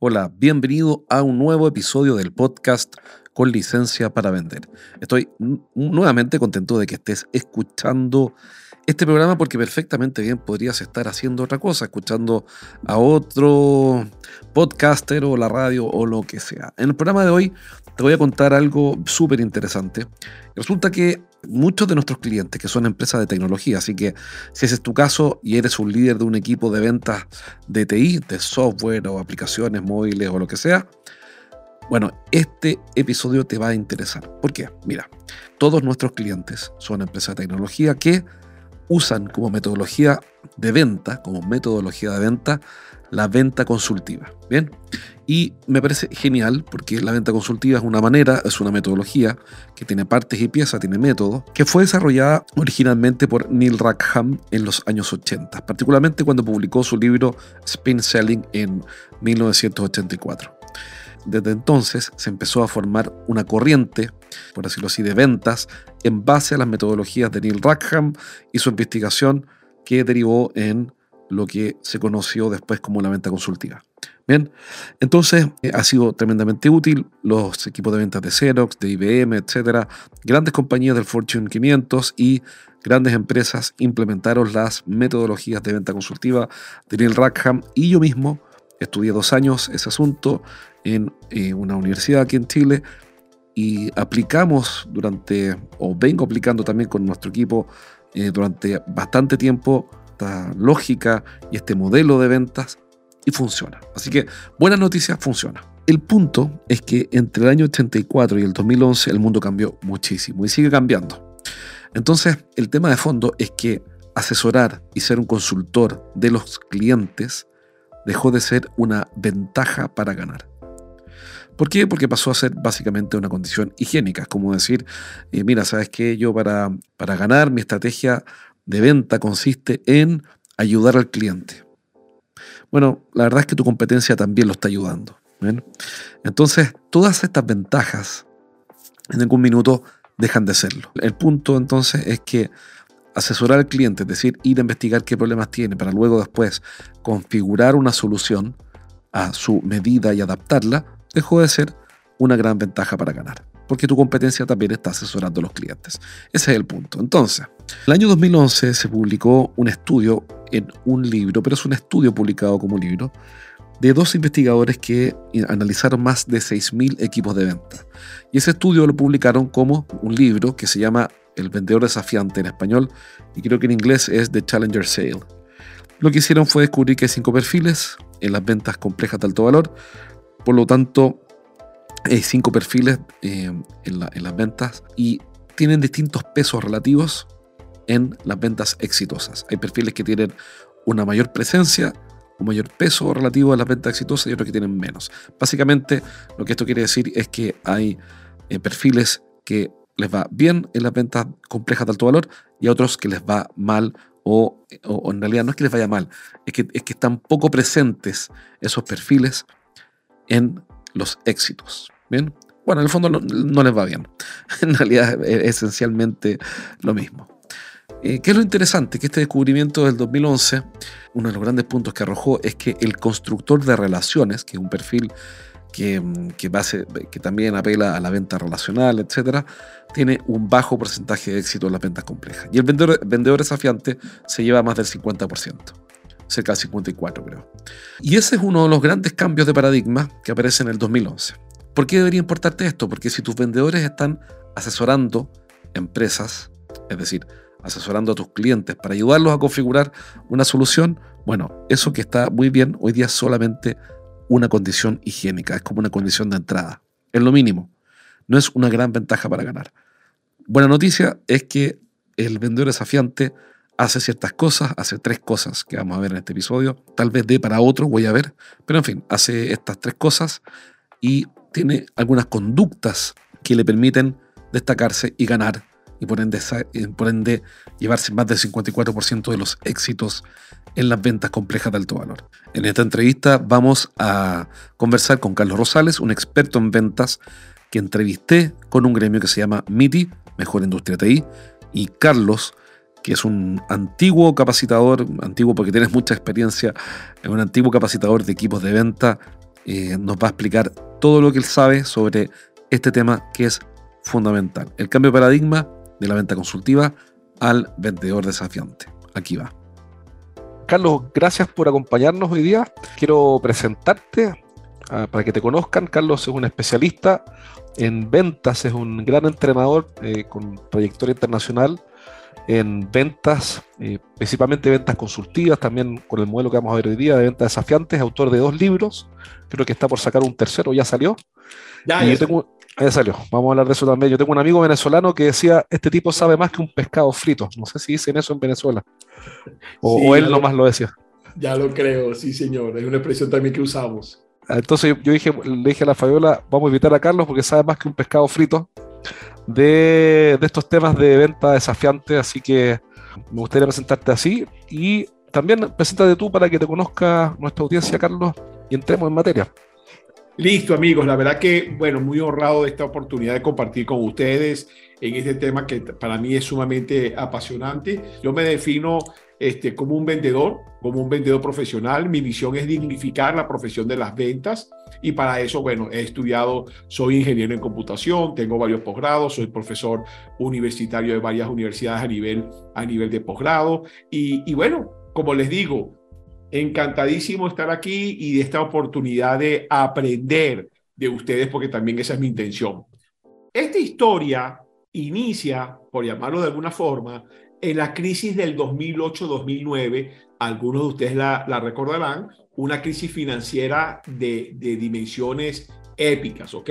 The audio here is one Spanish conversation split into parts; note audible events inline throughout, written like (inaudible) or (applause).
Hola, bienvenido a un nuevo episodio del podcast con licencia para vender. Estoy nuevamente contento de que estés escuchando este programa porque perfectamente bien podrías estar haciendo otra cosa, escuchando a otro podcaster o la radio o lo que sea. En el programa de hoy te voy a contar algo súper interesante. Resulta que muchos de nuestros clientes, que son empresas de tecnología, así que si ese es tu caso y eres un líder de un equipo de ventas de TI, de software o aplicaciones móviles o lo que sea, bueno, este episodio te va a interesar. ¿Por qué? Mira, todos nuestros clientes son empresas de tecnología que usan como metodología de venta, como metodología de venta, la venta consultiva. Bien, y me parece genial porque la venta consultiva es una manera, es una metodología que tiene partes y piezas, tiene método, que fue desarrollada originalmente por Neil Rackham en los años 80, particularmente cuando publicó su libro Spin Selling en 1984. Desde entonces se empezó a formar una corriente, por decirlo así, de ventas en base a las metodologías de Neil Rackham y su investigación que derivó en lo que se conoció después como la venta consultiva. Bien, entonces eh, ha sido tremendamente útil. Los equipos de ventas de Xerox, de IBM, etcétera, grandes compañías del Fortune 500 y grandes empresas implementaron las metodologías de venta consultiva de Neil Rackham y yo mismo estudié dos años ese asunto en eh, una universidad aquí en Chile y aplicamos durante, o vengo aplicando también con nuestro equipo eh, durante bastante tiempo esta lógica y este modelo de ventas y funciona. Así que buena noticia, funciona. El punto es que entre el año 84 y el 2011 el mundo cambió muchísimo y sigue cambiando. Entonces, el tema de fondo es que asesorar y ser un consultor de los clientes dejó de ser una ventaja para ganar. ¿Por qué? Porque pasó a ser básicamente una condición higiénica, como decir, eh, mira, ¿sabes qué? Yo para, para ganar mi estrategia de venta consiste en ayudar al cliente. Bueno, la verdad es que tu competencia también lo está ayudando. Entonces, todas estas ventajas en algún minuto dejan de serlo. El punto entonces es que asesorar al cliente, es decir, ir a investigar qué problemas tiene para luego después configurar una solución a su medida y adaptarla, dejó de ser una gran ventaja para ganar, porque tu competencia también está asesorando a los clientes. Ese es el punto. Entonces, el año 2011 se publicó un estudio en un libro, pero es un estudio publicado como libro, de dos investigadores que analizaron más de 6.000 equipos de venta. Y ese estudio lo publicaron como un libro que se llama El vendedor desafiante en español, y creo que en inglés es The Challenger Sale. Lo que hicieron fue descubrir que hay cinco perfiles en las ventas complejas de alto valor, por lo tanto, hay cinco perfiles eh, en, las ventas y tienen distintos pesos relativos en las ventas exitosas. Hay perfiles que tienen una mayor presencia, un mayor peso relativo a las ventas exitosas y otros que tienen menos. Básicamente, lo que esto quiere decir es que hay eh, perfiles que les va bien en las ventas complejas de alto valor y a otros que les va mal o, en realidad no es que les vaya mal, es que, es que están poco presentes esos perfiles en los éxitos. Bien, bueno, en el fondo no, les va bien. (laughs) En realidad es esencialmente lo mismo. Eh, ¿Qué es lo interesante? Que este descubrimiento del 2011, uno de los grandes puntos que arrojó es que el constructor de relaciones, que es un perfil que, base, que también apela a la venta relacional, etc., tiene un bajo porcentaje de éxito en las ventas complejas. Y el vendedor, vendedor desafiante se lleva más del 50% cerca del 54 creo. Y ese es uno de los grandes cambios de paradigma que aparece en el 2011. ¿Por qué debería importarte esto? Porque si tus vendedores están asesorando empresas, es decir, asesorando a tus clientes para ayudarlos a configurar una solución, bueno, eso que está muy bien hoy día solamente una condición higiénica, es como una condición de entrada, es lo mínimo, no es una gran ventaja para ganar. Buena noticia es que el vendedor desafiante hace ciertas cosas, hace tres cosas que vamos a ver en este episodio, tal vez dé para otro, voy a ver, pero en fin, hace estas tres cosas y tiene algunas conductas que le permiten destacarse y ganar y por ende, por ende llevarse más del 54% de los éxitos en las ventas complejas de alto valor. En esta entrevista vamos a conversar con Carlos Rosales, un experto en ventas que entrevisté con un gremio que se llama MITI, Mejor Industria TI, y Carlos, que es un antiguo capacitador, antiguo porque tienes mucha experiencia, es un antiguo capacitador de equipos de venta, eh, nos va a explicar todo lo que él sabe sobre este tema que es fundamental. El cambio de paradigma de la venta consultiva al vendedor desafiante. Aquí va. Carlos, gracias por acompañarnos hoy día. Quiero presentarte ah, para que te conozcan. Carlos es un especialista en ventas, es un gran entrenador eh, con trayectoria internacional en ventas, eh, principalmente ventas consultivas, también con el modelo que vamos a ver hoy día de ventas desafiantes, autor de dos libros, creo que está por sacar un tercero, ya salió. Ya, ya tengo, ya salió, vamos a hablar de eso también. Yo tengo un amigo venezolano que decía, este tipo sabe más que un pescado frito. No sé si dicen eso en Venezuela. O, él nomás lo decía. Ya lo creo, sí señor, es una expresión también que usamos. Entonces yo dije, le dije a la Fabiola, vamos a invitar a Carlos porque sabe más que un pescado frito de, estos temas de venta desafiante, así que me gustaría presentarte así y también preséntate tú para que te conozca nuestra audiencia, Carlos, y entremos en materia. Listo, amigos. La verdad que, bueno, muy honrado de esta oportunidad de compartir con ustedes en este tema que para mí es sumamente apasionante. Yo me defino este, como un vendedor, como un vendedor profesional. Mi misión es dignificar la profesión de las ventas y para eso, bueno, he estudiado, soy ingeniero en computación, tengo varios posgrados, soy profesor universitario de varias universidades a nivel, a nivel de posgrado y, y bueno, como les digo, encantadísimo estar aquí y de esta oportunidad de aprender de ustedes porque también esa es mi intención. Esta historia inicia, por llamarlo de alguna forma, en la crisis del 2008-2009, algunos de ustedes la, recordarán, una crisis financiera de, dimensiones épicas, ¿ok?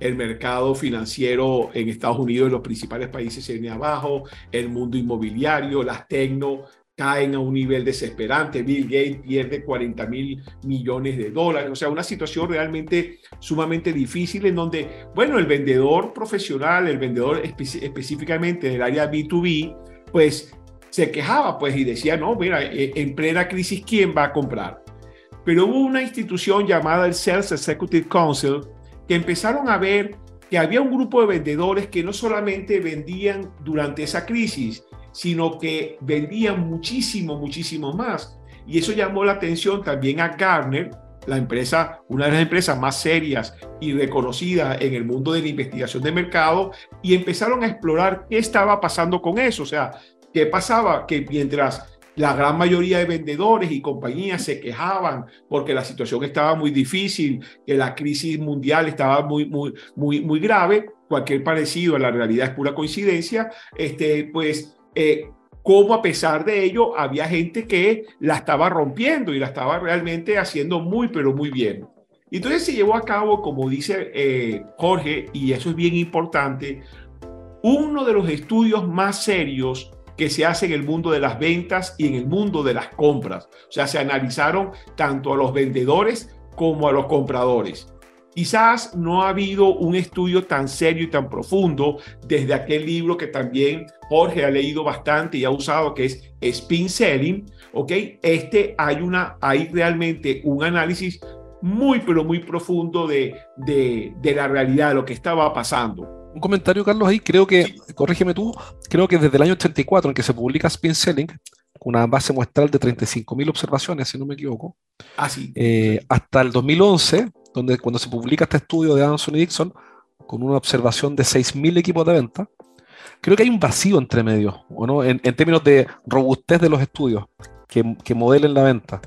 El mercado financiero en Estados Unidos, en los principales países se viene abajo, el mundo inmobiliario, las tecno caen a un nivel desesperante, Bill Gates pierde 40 mil millones de dólares, o sea, una situación realmente sumamente difícil en donde, bueno, el vendedor profesional, el vendedor específicamente del área B2B, pues se quejaba pues y decía, no, mira, eh, en plena crisis, ¿quién va a comprar? Pero hubo una institución llamada el Sales Executive Council que empezaron a ver que había un grupo de vendedores que no solamente vendían durante esa crisis, sino que vendían muchísimo, muchísimo más. Y eso llamó la atención también a Gartner, la empresa, una de las empresas más serias y reconocidas en el mundo de la investigación de mercado, y empezaron a explorar qué estaba pasando con eso. O sea, qué pasaba que mientras la gran mayoría de vendedores y compañías se quejaban porque la situación estaba muy difícil, que la crisis mundial estaba muy, muy, muy, muy grave, cualquier parecido a la realidad es pura coincidencia, este, pues eh, cómo a pesar de ello había gente que la estaba rompiendo y la estaba realmente haciendo muy, pero muy bien. Entonces se llevó a cabo, como dice eh, Jorge, y eso es bien importante, uno de los estudios más serios que se hace en el mundo de las ventas y en el mundo de las compras. O sea, se analizaron tanto a los vendedores como a los compradores. Quizás no ha habido un estudio tan serio y tan profundo desde aquel libro que también Jorge ha leído bastante y ha usado, que es Spin Selling, ¿ok? Este hay, una, hay realmente un análisis muy, pero muy profundo de, de, de la realidad, de lo que estaba pasando. Un comentario, Carlos, ahí creo que, corrígeme tú, creo que desde el año 84 en que se publica Spin Selling, una base muestral de 35.000 observaciones, si no me equivoco, ah, sí. Eh, hasta el 2011, donde cuando se publica este estudio de Anson y Dixon, con una observación de 6.000 equipos de venta, creo que hay un vacío entre medio, ¿o no? En, términos de robustez de los estudios que, que modelen la venta.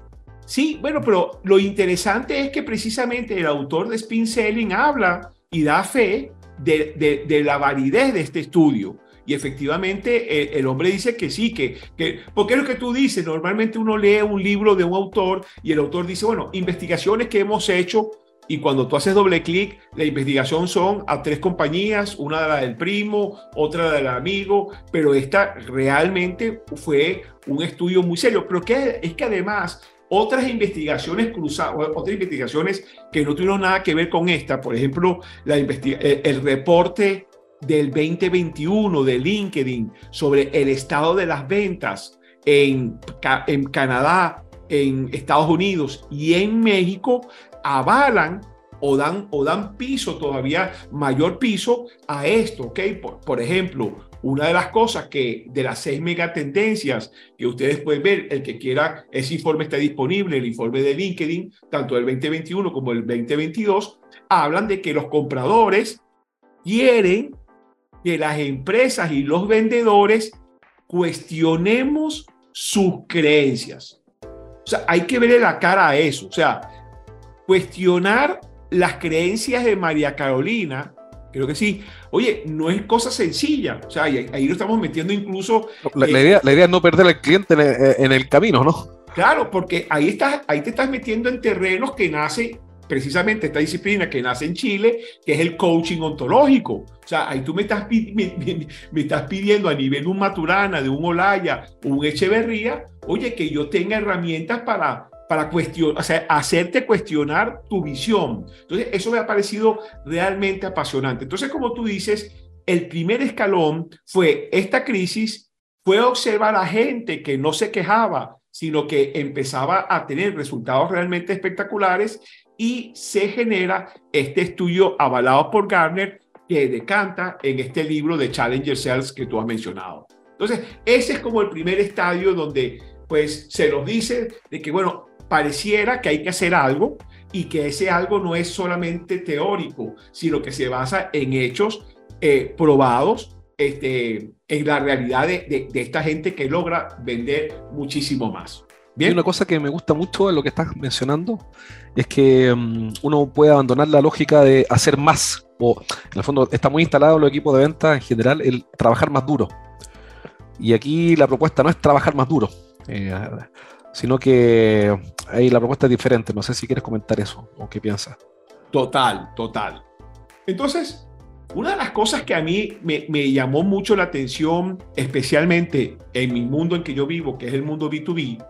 Sí, bueno, pero lo interesante es que precisamente el autor de Spin Selling habla y da fe de, de, de la validez de este estudio. Y efectivamente eh, el, hombre dice que sí, que, que, porque es lo que tú dices, normalmente uno lee un libro de un autor y el autor dice, bueno, investigaciones que hemos hecho y cuando tú haces doble clic, la investigación son a tres compañías, una de la del primo, otra del amigo, pero esta realmente fue un estudio muy serio. Pero que, es que además otras investigaciones cruzadas, otras investigaciones que no tuvieron nada que ver con esta, por ejemplo, la eh, el reporte del 2021 de LinkedIn sobre el estado de las ventas en, en Canadá, en Estados Unidos y en México avalan o dan, o dan piso, todavía mayor piso a esto, ¿ok? Por, ejemplo, una de las cosas que de las seis megatendencias que ustedes pueden ver, el que quiera, ese informe está disponible, el informe de LinkedIn, tanto del 2021 como el 2022, hablan de que los compradores quieren que las empresas y los vendedores cuestionemos sus creencias. O sea, hay que verle la cara a eso. O sea, cuestionar las creencias de María Carolina, creo que sí. Oye, no es cosa sencilla. O sea, ahí, lo estamos metiendo incluso. La, eh, idea, la idea es no perder al cliente en el, camino, ¿no? Claro, porque ahí, estás, ahí te estás metiendo en terrenos que nace precisamente esta disciplina que nace en Chile, que es el coaching ontológico. O sea, ahí tú me estás, me, estás pidiendo a nivel de un Maturana, de un Olaya, un Echeverría, oye, que yo tenga herramientas para, para cuestionar, o sea, hacerte cuestionar tu visión. Entonces, eso me ha parecido realmente apasionante. Entonces, como tú dices, el primer escalón fue esta crisis, fue observar a gente que no se quejaba, sino que empezaba a tener resultados realmente espectaculares y se genera este estudio avalado por Garner que decanta en este libro de Challenger Cells que tú has mencionado. Entonces, ese es como el primer estadio donde pues se nos dice de que, bueno, pareciera que hay que hacer algo y que ese algo no es solamente teórico, sino que se basa en hechos eh, probados este, en la realidad de, de esta gente que logra vender muchísimo más. Bien. una cosa que me gusta mucho de lo que estás mencionando es que mm, uno puede abandonar la lógica de hacer más, o en el fondo está muy instalado en los equipos de venta en general el trabajar más duro. Y aquí la propuesta no es trabajar más duro, eh, sino que ahí la propuesta es diferente. No sé si quieres comentar eso o qué piensas. Total, total. Entonces, una de las cosas que a mí me, me, llamó mucho la atención, especialmente en mi mundo en que yo vivo, que es el mundo B2B,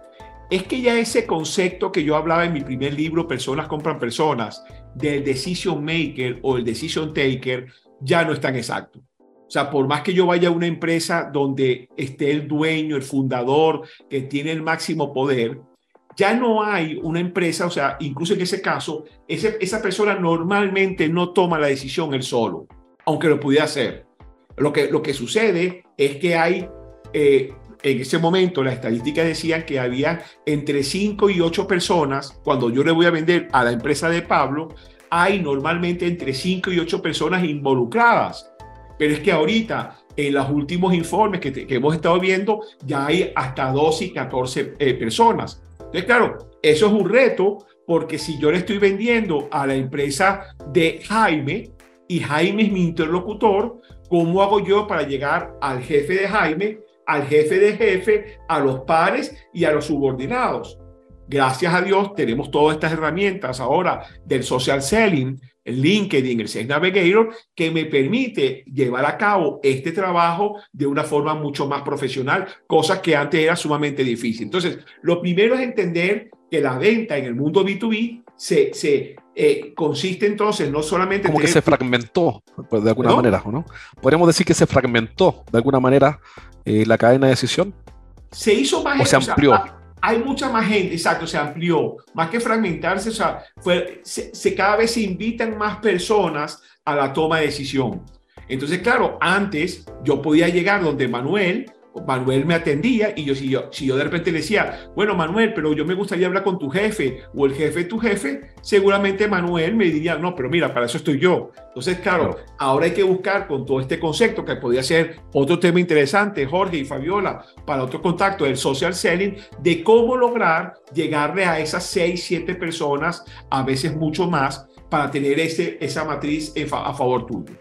es que ya ese concepto que yo hablaba en mi primer libro, Personas compran personas, del decision maker o el decision taker, ya no es tan exacto. O sea, por más que yo vaya a una empresa donde esté el dueño, el fundador, que tiene el máximo poder, ya no hay una empresa, o sea, incluso en ese caso, esa persona normalmente no toma la decisión él solo, aunque lo pudiera hacer. Lo que, lo que sucede es que hay eh, en ese momento las estadísticas decían que había entre 5 y 8 personas, cuando yo le voy a vender a la empresa de Pablo, hay normalmente entre 5 y 8 personas involucradas. Pero es que ahorita, en los últimos informes que, hemos estado viendo, ya hay hasta 12 y 14 eh, personas. Entonces, claro, eso es un reto porque si yo le estoy vendiendo a la empresa de Jaime y Jaime es mi interlocutor, ¿cómo hago yo para llegar al jefe de Jaime al jefe de jefe, a los pares y a los subordinados. Gracias a Dios tenemos todas estas herramientas ahora del social selling, el LinkedIn, el Sales Navigator, que me permite llevar a cabo este trabajo de una forma mucho más profesional, cosa que antes era sumamente difícil. Entonces, lo primero es entender que la venta en el mundo B2B se, se eh, consiste entonces no solamente... Como que se fragmentó, pues, de alguna manera, ¿no? Podríamos decir que se fragmentó de alguna manera eh, la cadena de decisión? Se hizo más... O se amplió. Hay mucha más gente, exacto, se amplió, más que fragmentarse, o sea, fue, se, cada vez se invitan más personas a la toma de decisión. Entonces, claro, antes yo podía llegar donde Manuel Manuel me atendía y yo si, yo si yo de repente le decía, bueno Manuel, pero yo me gustaría hablar con tu jefe o el jefe de tu jefe, seguramente Manuel me diría, no, pero mira, para eso estoy yo. Entonces, claro, ahora hay que buscar con todo este concepto que podría ser otro tema interesante, Jorge y Fabiola, para otro contacto, el social selling, de cómo lograr llegarle a esas seis, siete personas, a veces mucho más, para tener ese, esa matriz a favor tuyo.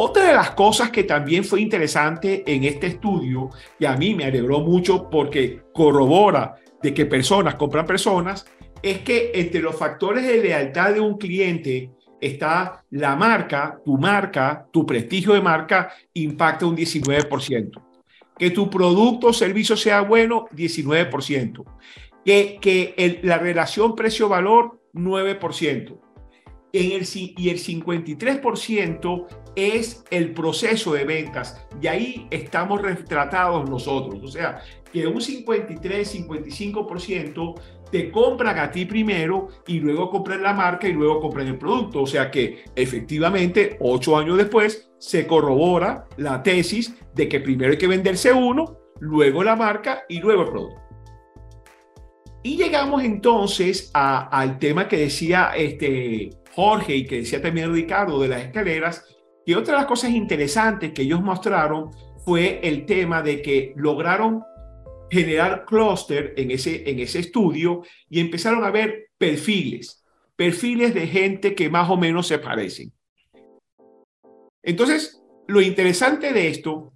Otra de las cosas que también fue interesante en este estudio, y a mí me alegró mucho porque corrobora de que personas compran personas, es que entre los factores de lealtad de un cliente está la marca, tu marca, tu prestigio de marca impacta un 19%. Que tu producto o servicio sea bueno, 19%. que, que la relación precio-valor 9%. En el, y el 53% es el proceso de ventas. Y ahí estamos retratados nosotros. O sea, que un 53, 55% te compran a ti primero y luego compran la marca y luego compran el producto. O sea que efectivamente, ocho años después, se corrobora la tesis de que primero hay que venderse uno, luego la marca y luego el producto. Y llegamos entonces al tema que decía este Jorge y que decía también Ricardo de las escaleras, y otra de las cosas interesantes que ellos mostraron fue el tema de que lograron generar clúster en ese, en ese estudio y empezaron a ver perfiles, perfiles de gente que más o menos se parecen. Entonces, lo interesante de esto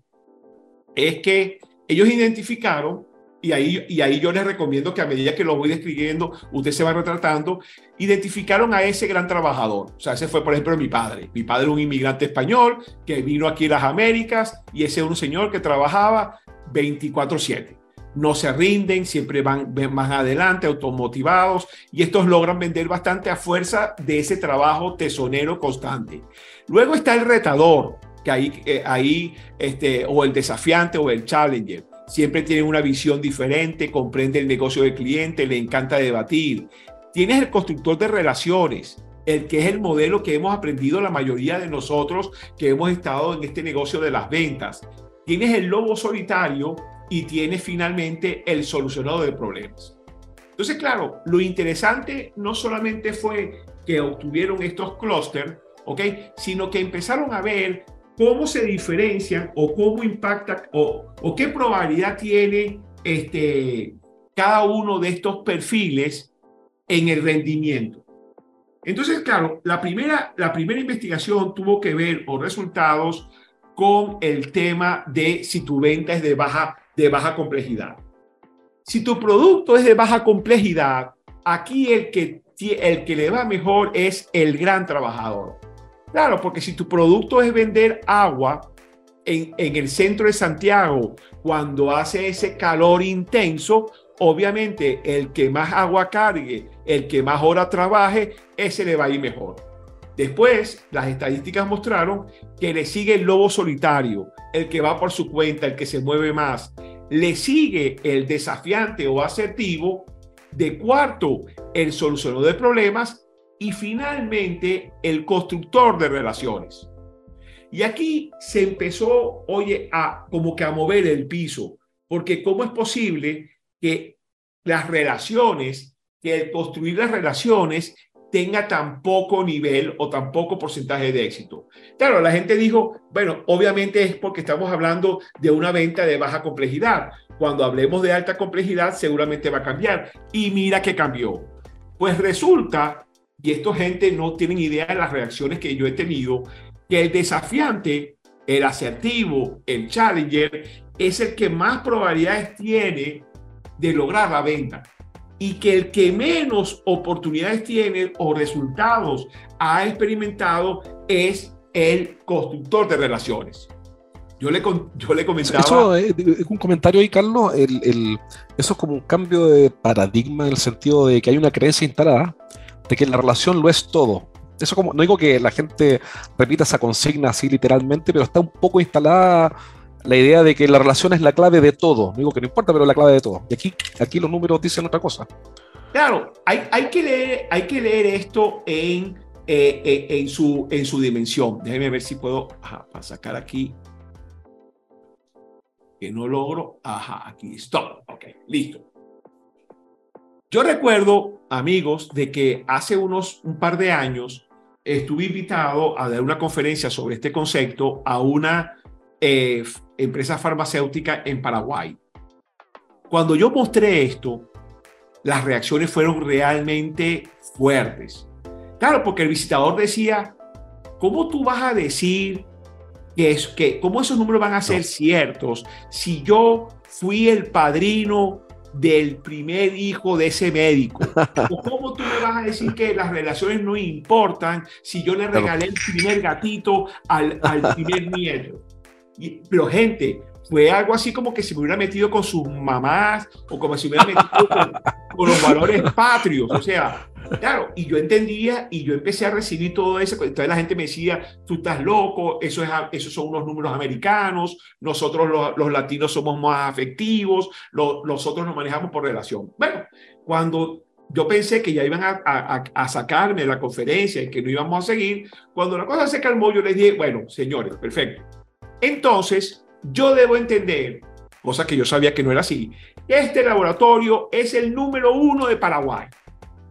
es que ellos identificaron y ahí, y ahí yo les recomiendo que a medida que lo voy describiendo, usted se va retratando, identificaron a ese gran trabajador. O sea, ese fue, por ejemplo, mi padre. Mi padre un inmigrante español que vino aquí a las Américas y ese es un señor que trabajaba 24/7. No se rinden, siempre van más adelante, automotivados, y estos logran vender bastante a fuerza de ese trabajo tesonero constante. Luego está el retador, que ahí, eh, ahí este, o el desafiante o el challenger siempre tiene una visión diferente, comprende el negocio del cliente, le encanta debatir. Tienes el constructor de relaciones, el que es el modelo que hemos aprendido la mayoría de nosotros que hemos estado en este negocio de las ventas. Tienes el lobo solitario y tienes finalmente el solucionado de problemas. Entonces, claro, lo interesante no solamente fue que obtuvieron estos clústeres, ¿ok? Sino que empezaron a ver cómo se diferencian o cómo impacta o, qué probabilidad tiene este, cada uno de estos perfiles en el rendimiento. Entonces, claro, la primera, la primera investigación tuvo que ver o resultados con el tema de si tu venta es de baja, de baja complejidad. Si tu producto es de baja complejidad, aquí el que, el que le va mejor es el gran trabajador. Claro, porque si tu producto es vender agua en, el centro de Santiago, cuando hace ese calor intenso, obviamente el que más agua cargue, el que más hora trabaje, ese le va a ir mejor. Después, las estadísticas mostraron que le sigue el lobo solitario, el que va por su cuenta, el que se mueve más. Le sigue el desafiante o asertivo. De cuarto, el solucionador de problemas y finalmente el constructor de relaciones. Y aquí se empezó, oye, a como que a mover el piso, porque ¿cómo es posible que las relaciones, que el construir las relaciones tenga tan poco nivel o tan poco porcentaje de éxito. Claro, la gente dijo, bueno, obviamente es porque estamos hablando de una venta de baja complejidad. Cuando hablemos de alta complejidad, seguramente va a cambiar. Y mira que cambió. Pues resulta y esta gente no tienen idea de las reacciones que yo he tenido, que el desafiante, el asertivo, el challenger, es el que más probabilidades tiene de lograr la venta y que el que menos oportunidades tiene o resultados ha experimentado es el constructor de relaciones. Yo le, yo le comentaba... Eso es un comentario ahí, Carlos. El, eso es como un cambio de paradigma en el sentido de que hay una creencia instalada de que la relación lo es todo. Eso como, no digo que la gente repita esa consigna así literalmente, pero está un poco instalada la idea de que la relación es la clave de todo. No digo que no importa, pero la clave de todo. Y aquí, aquí los números dicen otra cosa. Claro, hay, hay, que, leer, hay que leer esto en, eh, eh, en, su, en su dimensión. Déjenme ver si puedo ajá, sacar aquí. Que no logro. Ajá, aquí. Stop. Ok, listo. Yo recuerdo, amigos, de que hace unos un par de años estuve invitado a dar una conferencia sobre este concepto a una eh, empresa farmacéutica en Paraguay. Cuando yo mostré esto, las reacciones fueron realmente fuertes. Claro, porque el visitador decía, ¿cómo tú vas a decir que, es, que cómo esos números van a ser ciertos si yo fui el padrino del primer hijo de ese médico. ¿Cómo tú me vas a decir que las relaciones no importan si yo le regalé el primer gatito al, al primer nieto? pero gente, fue algo así como que se me hubiera metido con sus mamás o como si me hubiera metido con, con los valores patrios. O sea, Claro, y yo entendía y yo empecé a recibir todo eso. Entonces la gente me decía, tú estás loco, eso es, esos son unos números americanos, nosotros los, los latinos somos más afectivos, nosotros nos manejamos por relación. Bueno, cuando yo pensé que ya iban a, a, a, sacarme de la conferencia y que no íbamos a seguir, cuando la cosa se calmó, yo les dije, bueno, señores, perfecto. Entonces, yo debo entender, cosa que yo sabía que no era así, este laboratorio es el número uno de Paraguay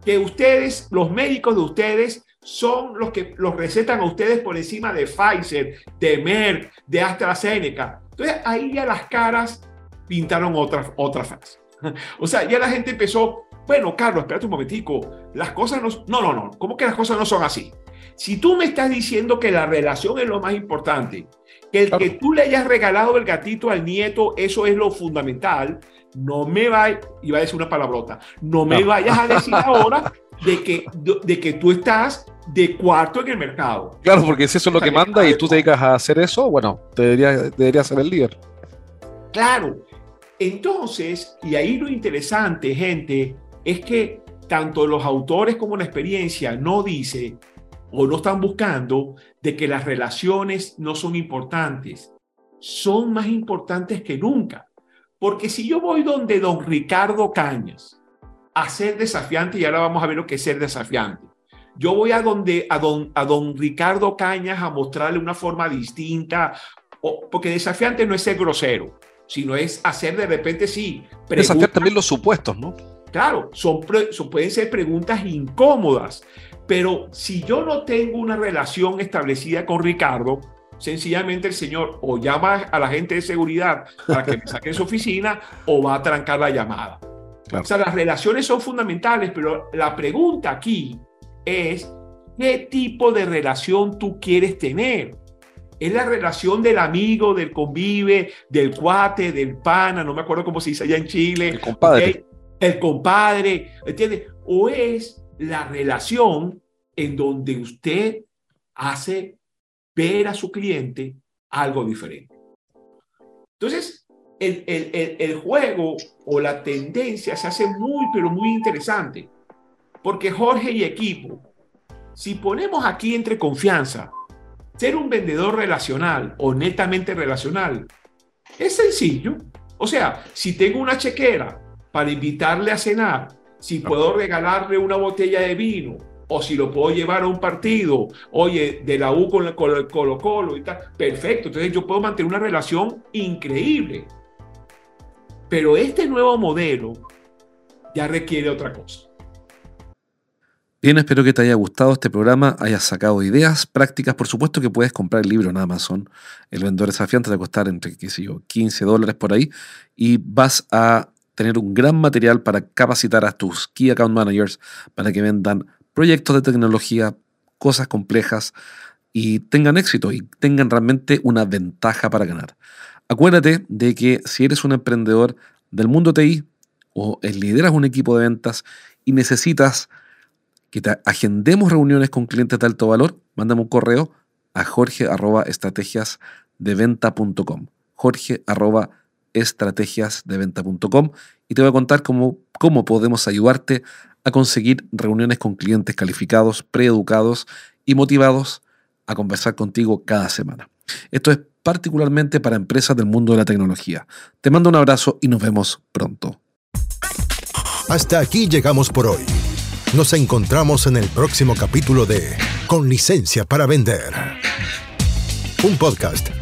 que ustedes, los médicos de ustedes, son los que los recetan a ustedes por encima de Pfizer, de Merck, de AstraZeneca. Entonces ahí ya las caras pintaron otra, otra fase. (laughs) O sea, ya la gente empezó, bueno, Carlos, espérate un momentico, las cosas no... No, no, no, ¿cómo que las cosas no son así? Si tú me estás diciendo que la relación es lo más importante, que el que tú le hayas regalado el gatito al nieto, eso es lo fundamental, no me vayas, iba a decir una palabrota, no me vayas a decir (laughs) ahora de que, de que tú estás de cuarto en el mercado. Claro, porque si eso es lo que manda y tú te dedicas a hacer eso, bueno, debería, debería ser el líder. Claro. Entonces, y ahí lo interesante, gente, es que tanto los autores como la experiencia no dice o no están buscando de que las relaciones no son importantes. Son más importantes que nunca. Porque si yo voy donde don Ricardo Cañas a ser desafiante, y ahora vamos a ver lo que es ser desafiante, yo voy a donde a don, a don Ricardo Cañas a mostrarle una forma distinta, porque desafiante no es ser grosero, sino es hacer de repente sí. Desafiar también los supuestos, ¿no? Claro, son, son, pueden ser preguntas incómodas, pero si yo no tengo una relación establecida con Ricardo, sencillamente el señor o llama a la gente de seguridad para que me saquen su oficina o va a trancar la llamada. O sea, las relaciones son fundamentales, pero la pregunta aquí es, ¿qué tipo de relación tú quieres tener? Es la relación del amigo, del convive, del cuate, del pana, no me acuerdo cómo se dice allá en Chile. El compadre. El compadre, ¿entiendes? O es la relación en donde usted hace ver a su cliente algo diferente. Entonces, el, el, el, juego o la tendencia se hace muy, pero muy interesante. Porque Jorge y equipo, si ponemos aquí entre confianza, ser un vendedor relacional o netamente relacional, es sencillo. O sea, si tengo una chequera para invitarle a cenar, si puedo regalarle una botella de vino, o si lo puedo llevar a un partido, oye, de la U con, el Colo Colo y tal, perfecto, entonces yo puedo mantener una relación increíble. Pero este nuevo modelo ya requiere otra cosa. Bien, espero que te haya gustado este programa, hayas sacado ideas prácticas. Por supuesto que puedes comprar el libro en Amazon. El vendedor desafiante te va a costar entre, qué sé yo, 15 dólares por ahí. Y vas a tener un gran material para capacitar a tus Key Account Managers para que vendan proyectos de tecnología, cosas complejas y tengan éxito y tengan realmente una ventaja para ganar. Acuérdate de que si eres un emprendedor del mundo TI o lideras un equipo de ventas y necesitas que te agendemos reuniones con clientes de alto valor, mándame un correo a jorge jorge y te voy a contar cómo, cómo podemos ayudarte a conseguir reuniones con clientes calificados, preeducados y motivados a conversar contigo cada semana. Esto es particularmente para empresas del mundo de la tecnología. Te mando un abrazo y nos vemos pronto. Hasta aquí llegamos por hoy. Nos encontramos en el próximo capítulo de Con licencia para vender. Un podcast